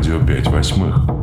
Радио 5 восьмых.